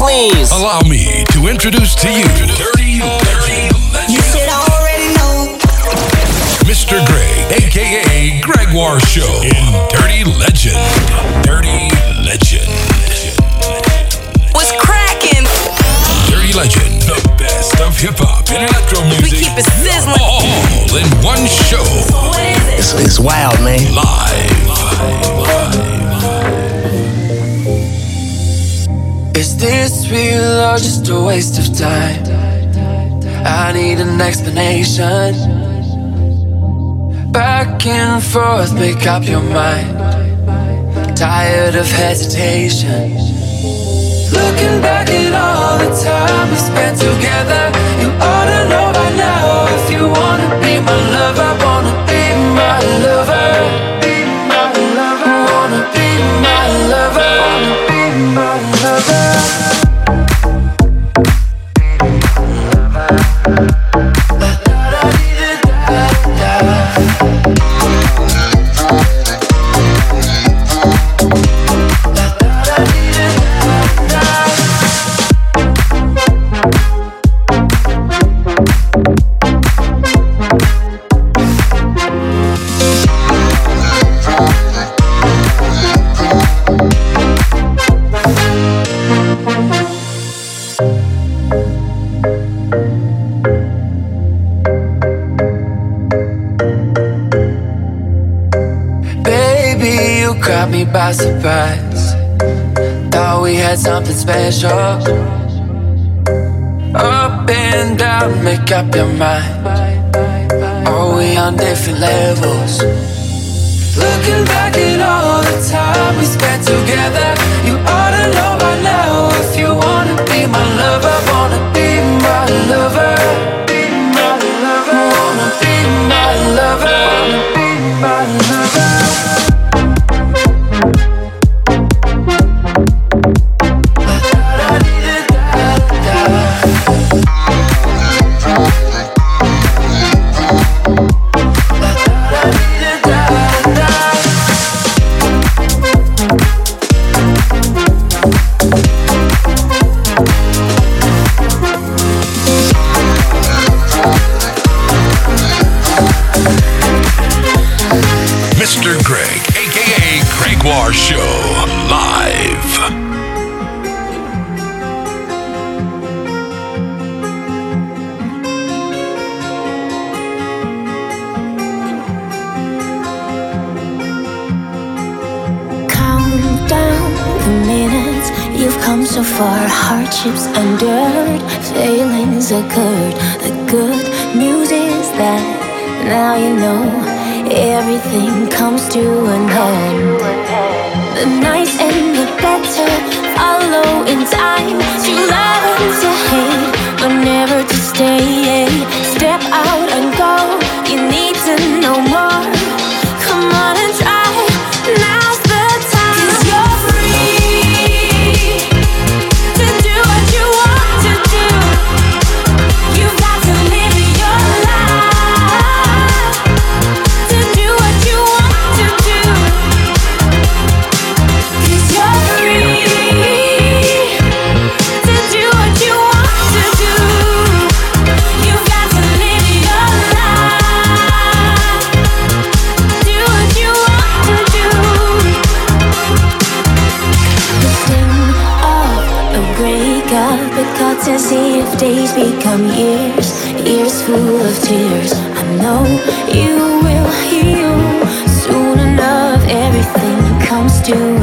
please. Allow me to introduce to you Dirty Legend. You should already know. Mr. Greg, aka Gregoire Show in Dirty Legend. Dirty Legend. What's cracking? Dirty Legend, the best of hip hop and electro music. We keep it sizzling. All in one show. It's, it's wild, man. Is this real or just a waste of time? I need an explanation. Back and forth, make up your mind. Tired of hesitation. Looking back at all the time we spent together, you ought to know by now. If you wanna be my lover, had something special. Up and down, make up your mind. Are we on different levels? As if days become years, years full of tears. I know you will heal soon enough. Everything comes to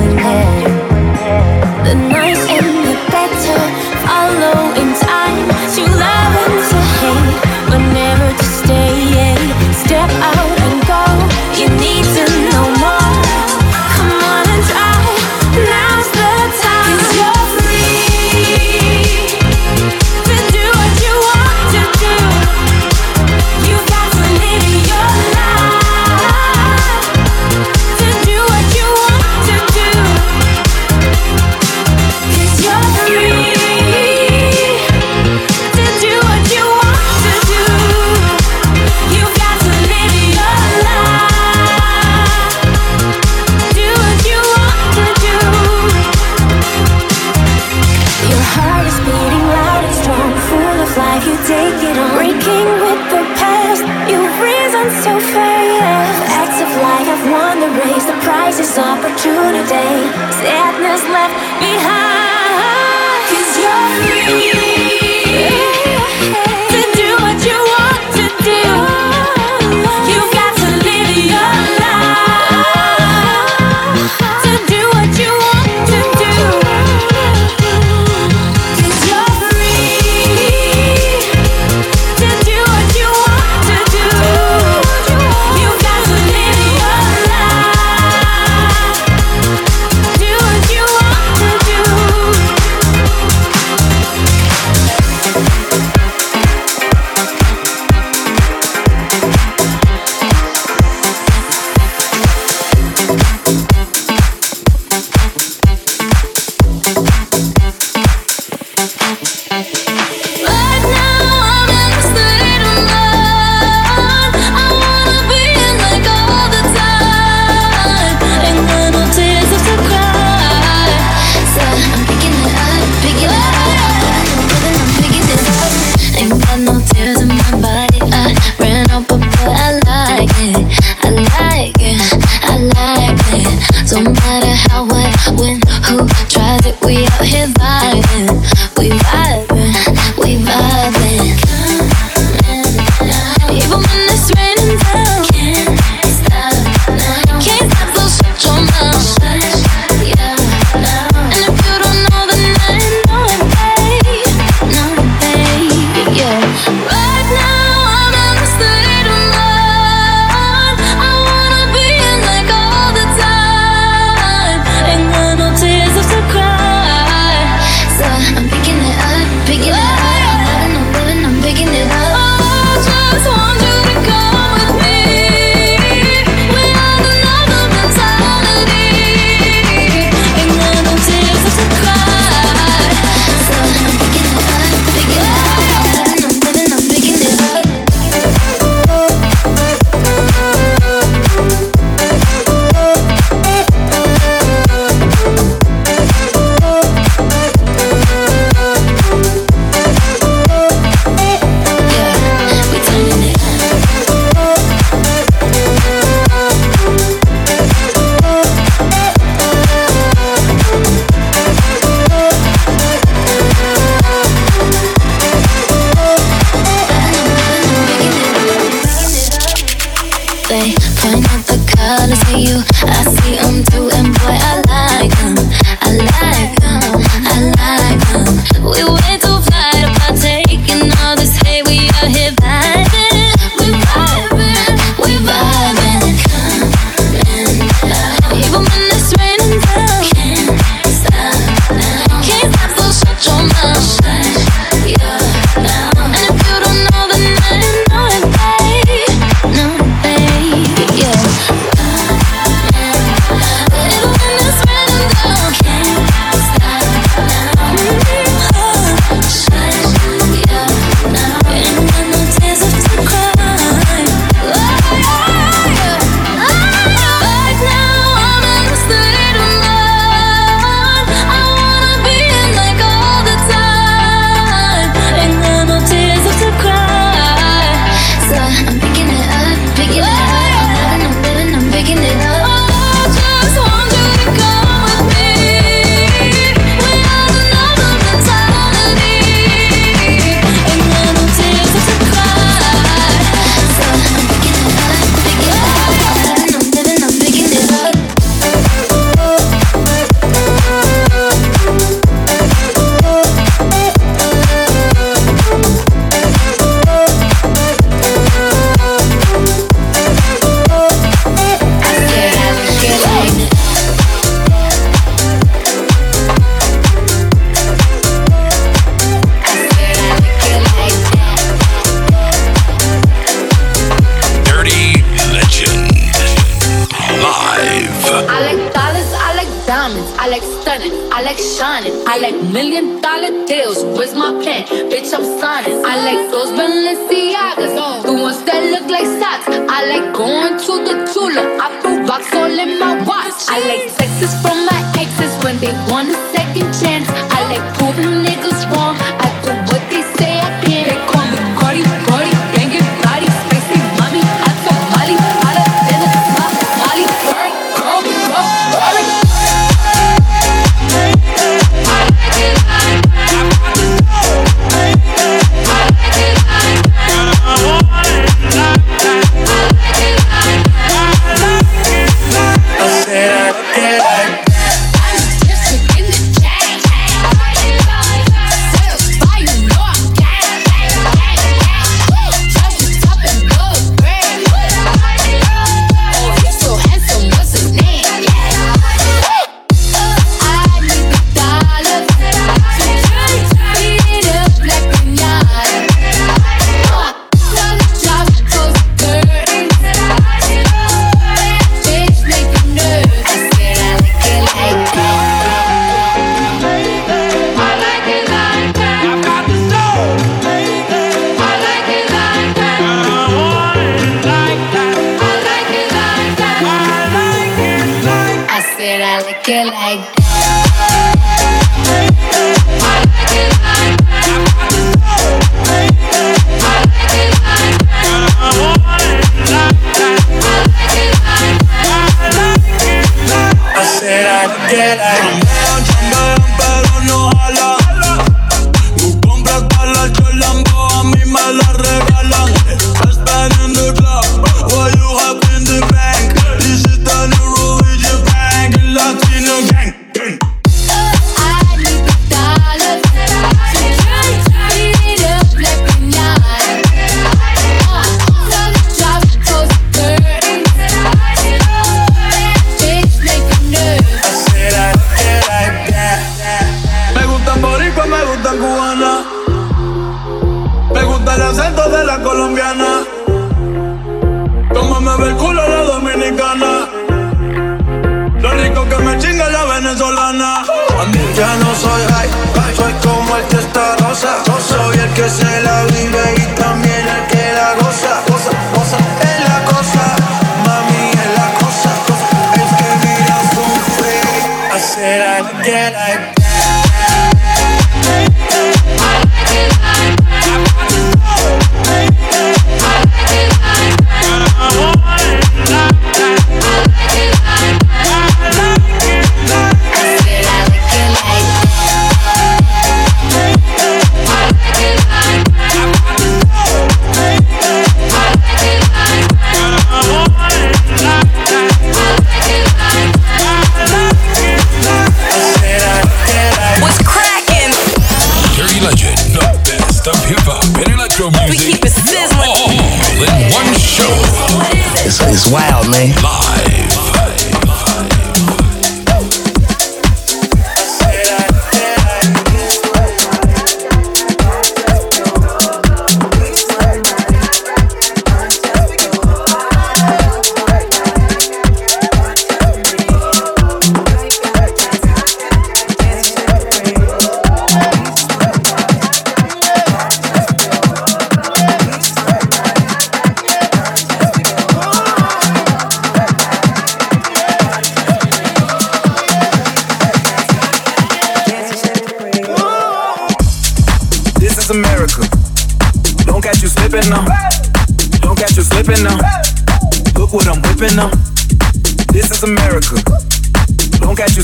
I like dollars, I like diamonds, I like stunning, I like shining, I like million dollar deals. Where's my pen? Bitch, I'm signing. I like those Balenciagas, the ones that look like socks. I like going to the Tula, I put rocks all in my watch. I like sexes from my exes when they want a second chance. I like proving it.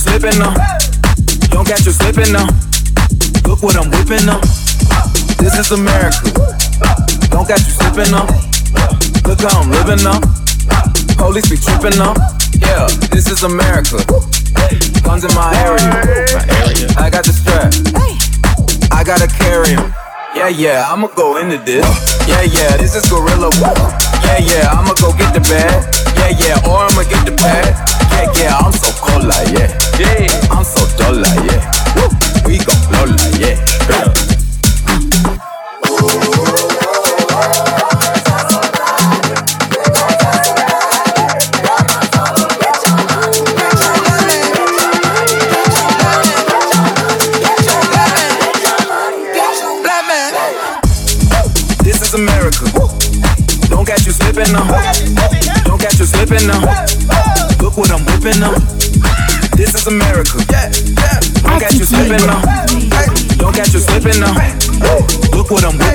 Tripping up. Don't got you slipping up. Look what I'm whippin' up. This is America. Don't catch you slippin' up. Look how I'm living up. Police be trippin' up. Yeah, this is America. Guns in my area. My area. I got the strap. I gotta carry him. Yeah, yeah, I'ma go into this. Yeah, yeah, this is gorilla. Yeah, yeah, I'ma go get the bag. Yeah, yeah, or I'ma get the pad. Yeah, yeah, I'm so like yeah. Yeah, I'm so like yeah. We gon' blow like yeah. whipping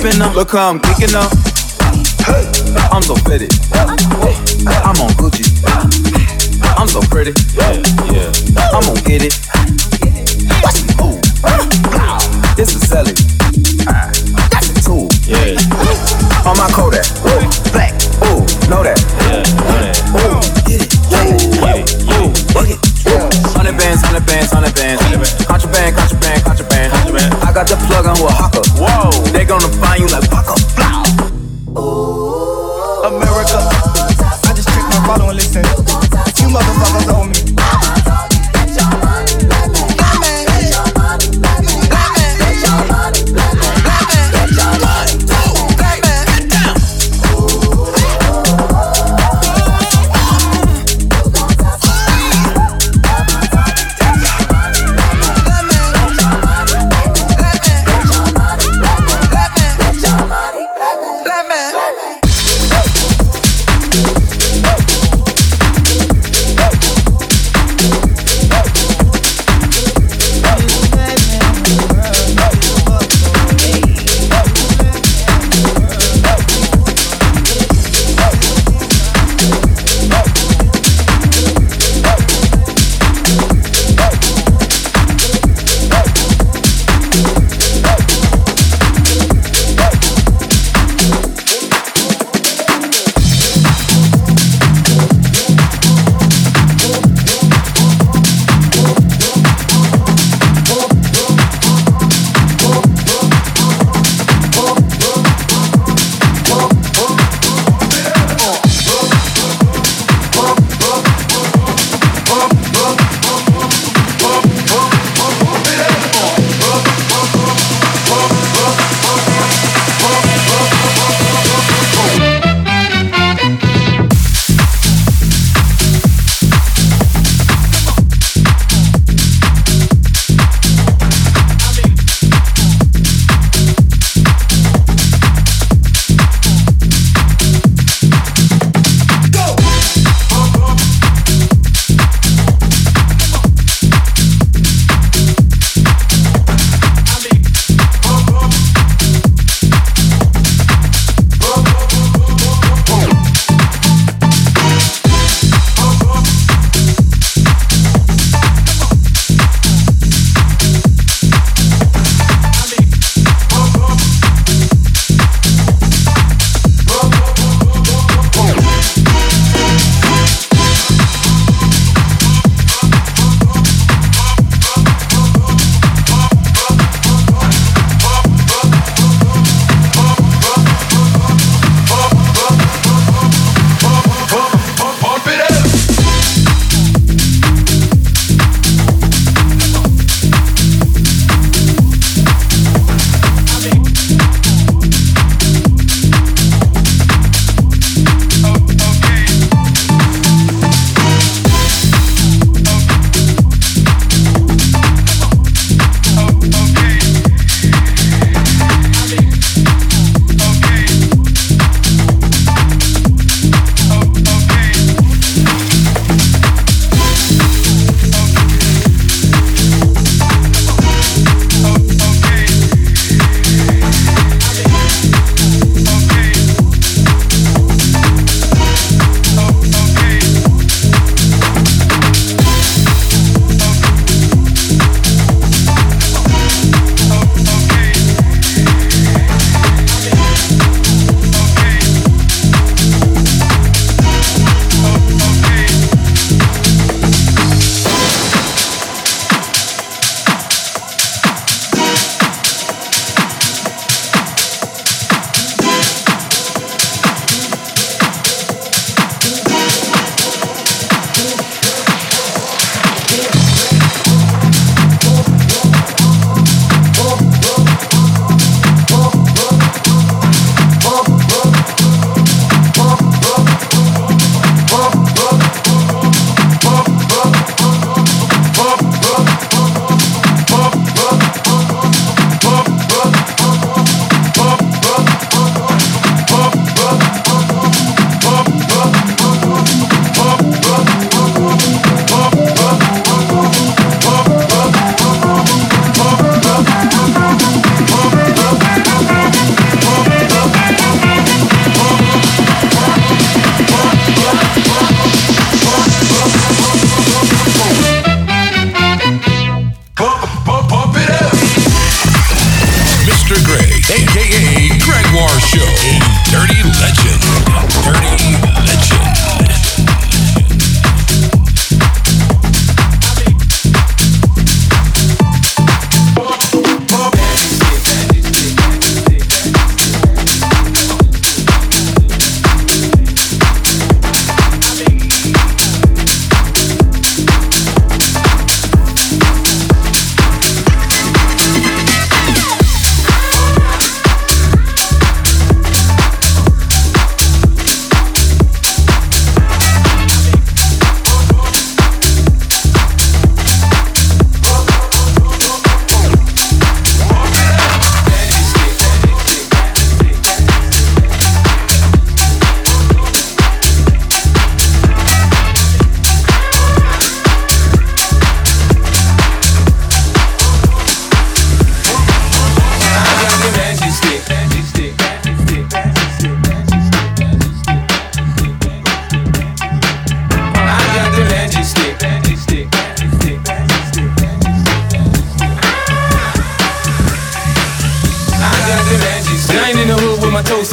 what up. Look how I'm kicking up. I'm so fitted. I'm on Gucci. I'm so pretty. Yeah, I'm gonna get it. Ooh. This is selling. That's a tool. Yeah. On my Kodak. Black. Ooh, know that. Yeah. Ooh, get it. Get it. Ooh, plug it. Yeah. Hundred bands, hundred bands, hundred bands. Contraband, contraband, contraband, contraband. I got the plug on who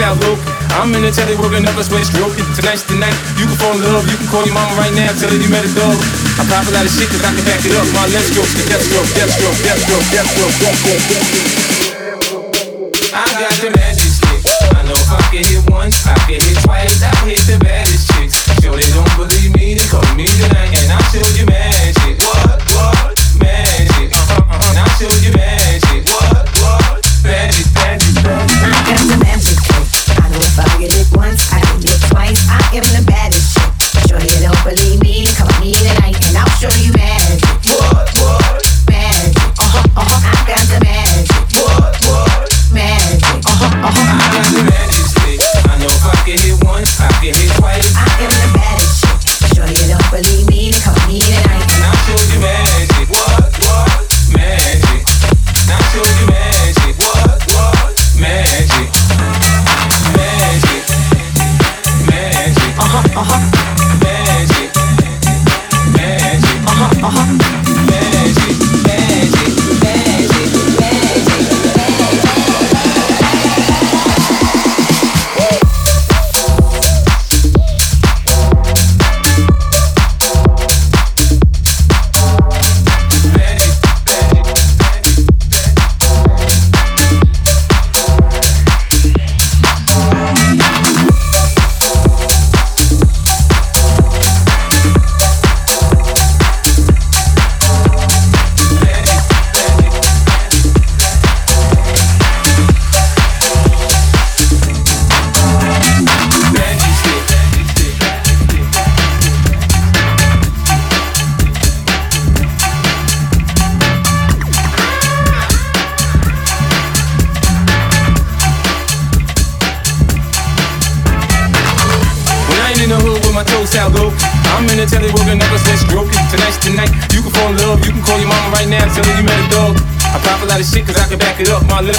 out low. I'm in the telly working up a sweat stroking. Tonight's the night. You can fall in love. You can call your mama right now. Tell her you met a dog. I pop a lot of shit cause I can back it up. My Let's go, let's go, let's go, let's go, let's go. I got the magic stick. I know if I can hit once, I can hit twice.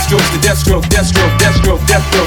strokes to death stroke, death stroke, death stroke, death stroke.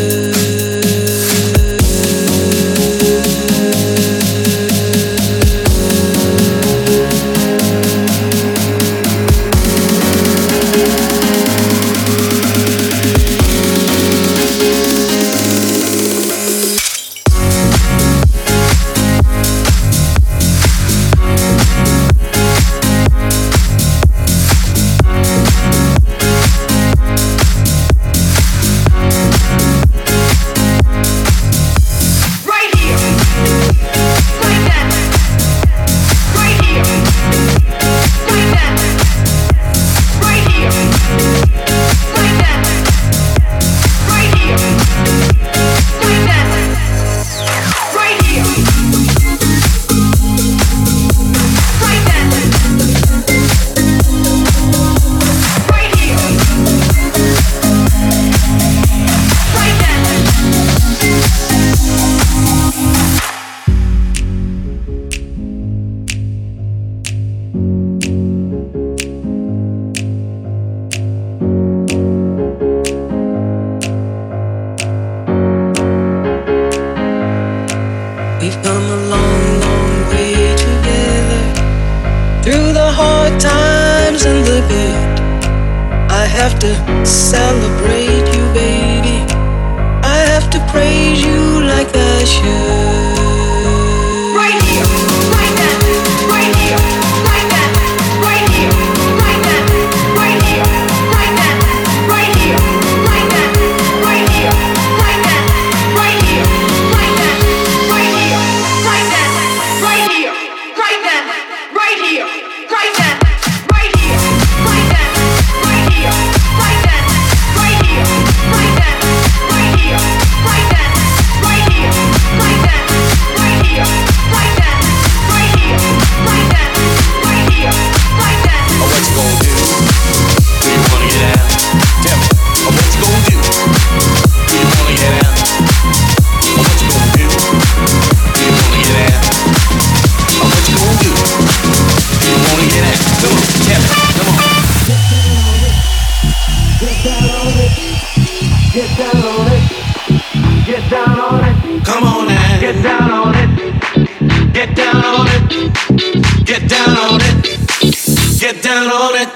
get down on it?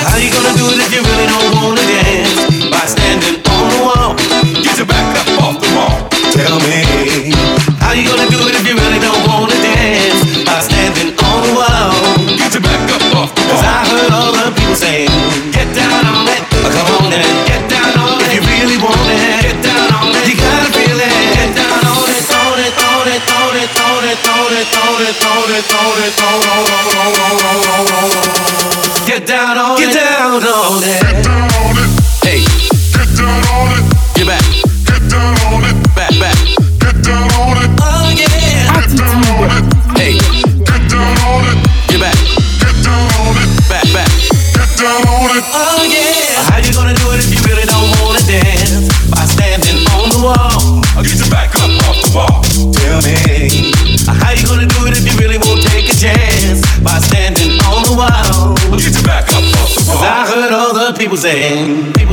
How you gonna do it if you really don't wanna dance? By standing on the wall, get your back up off the wall. Tell me Get down on it. Get down on it. losing.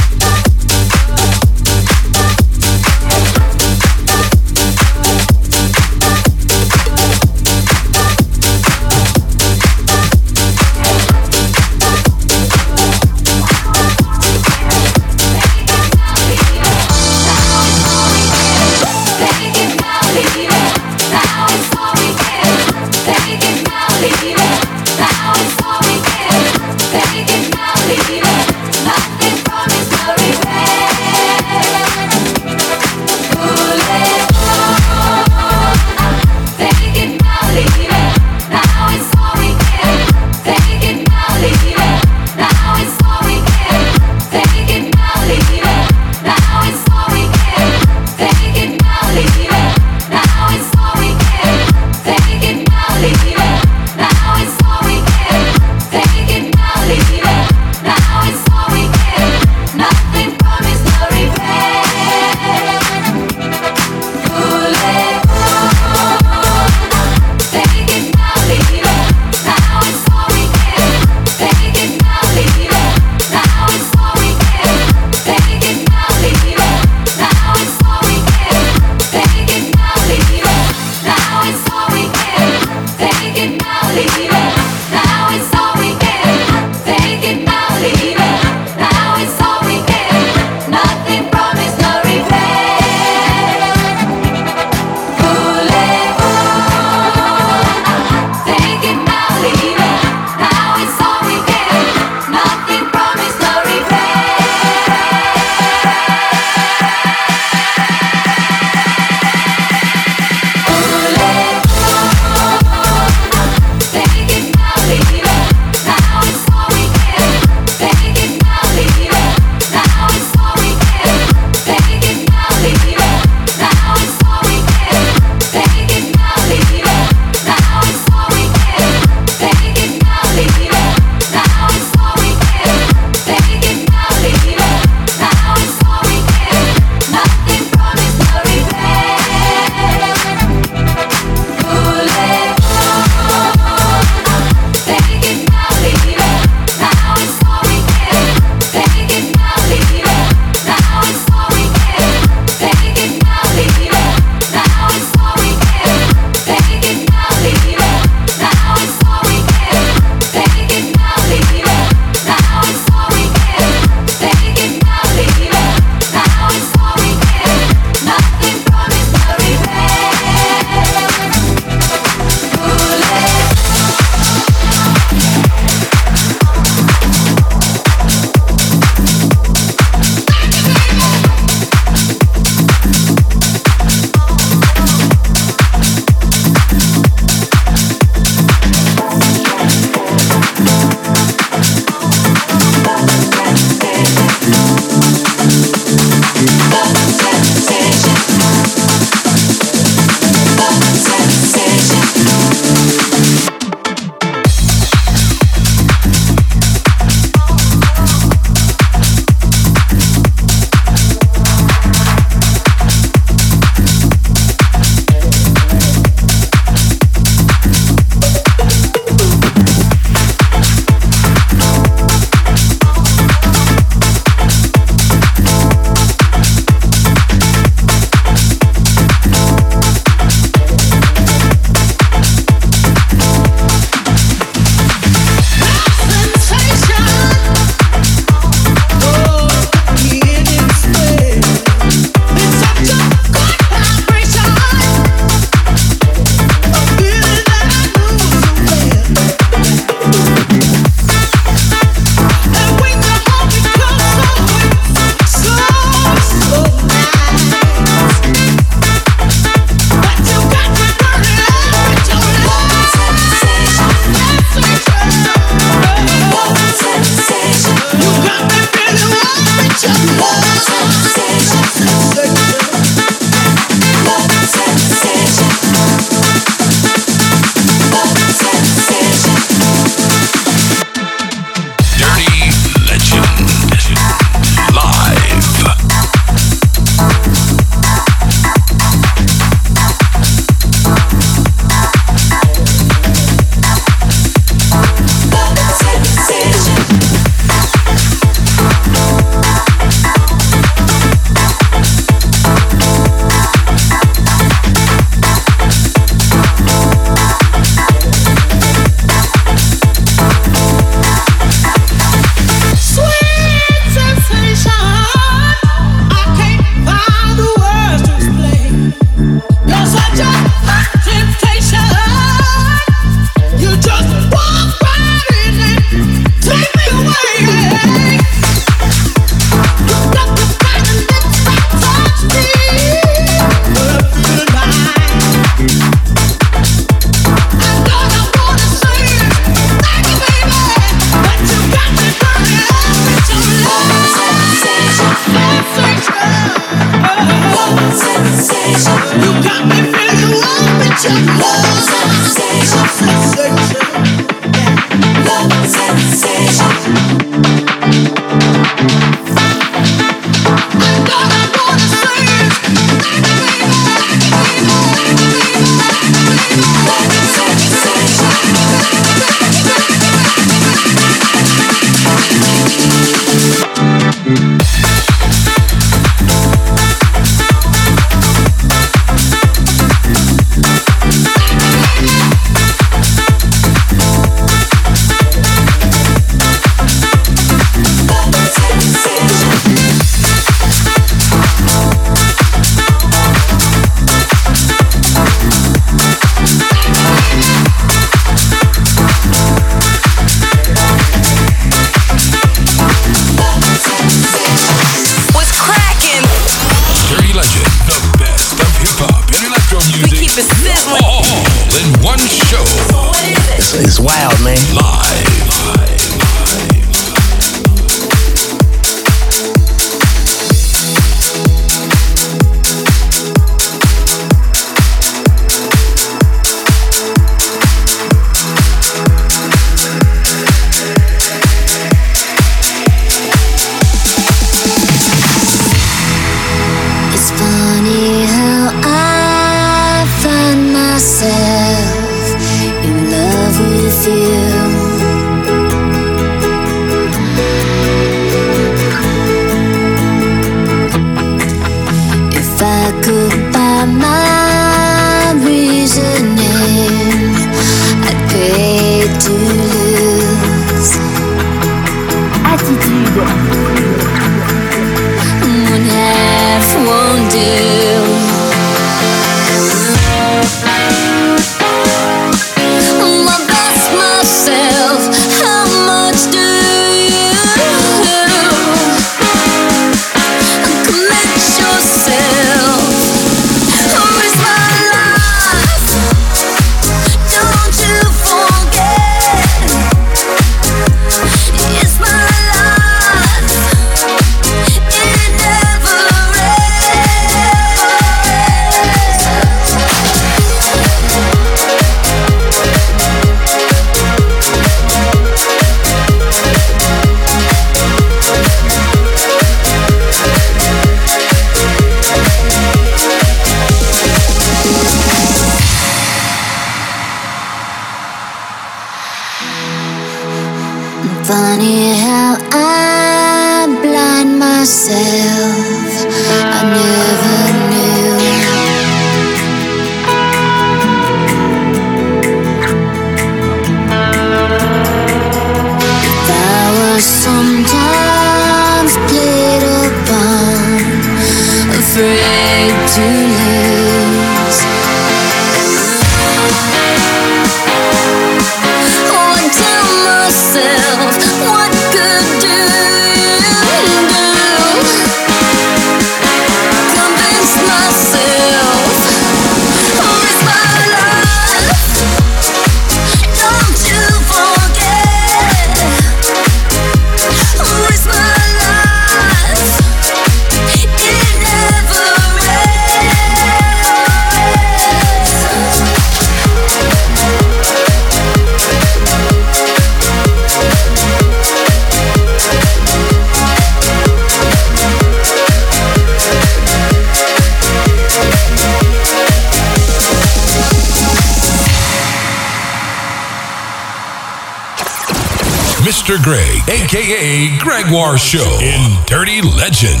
Mr. Greg, aka Gregoire Show, in Dirty Legend.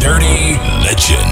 Dirty Legend.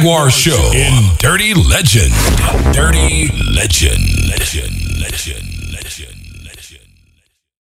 Gregoire Show in Dirty Legend. Dirty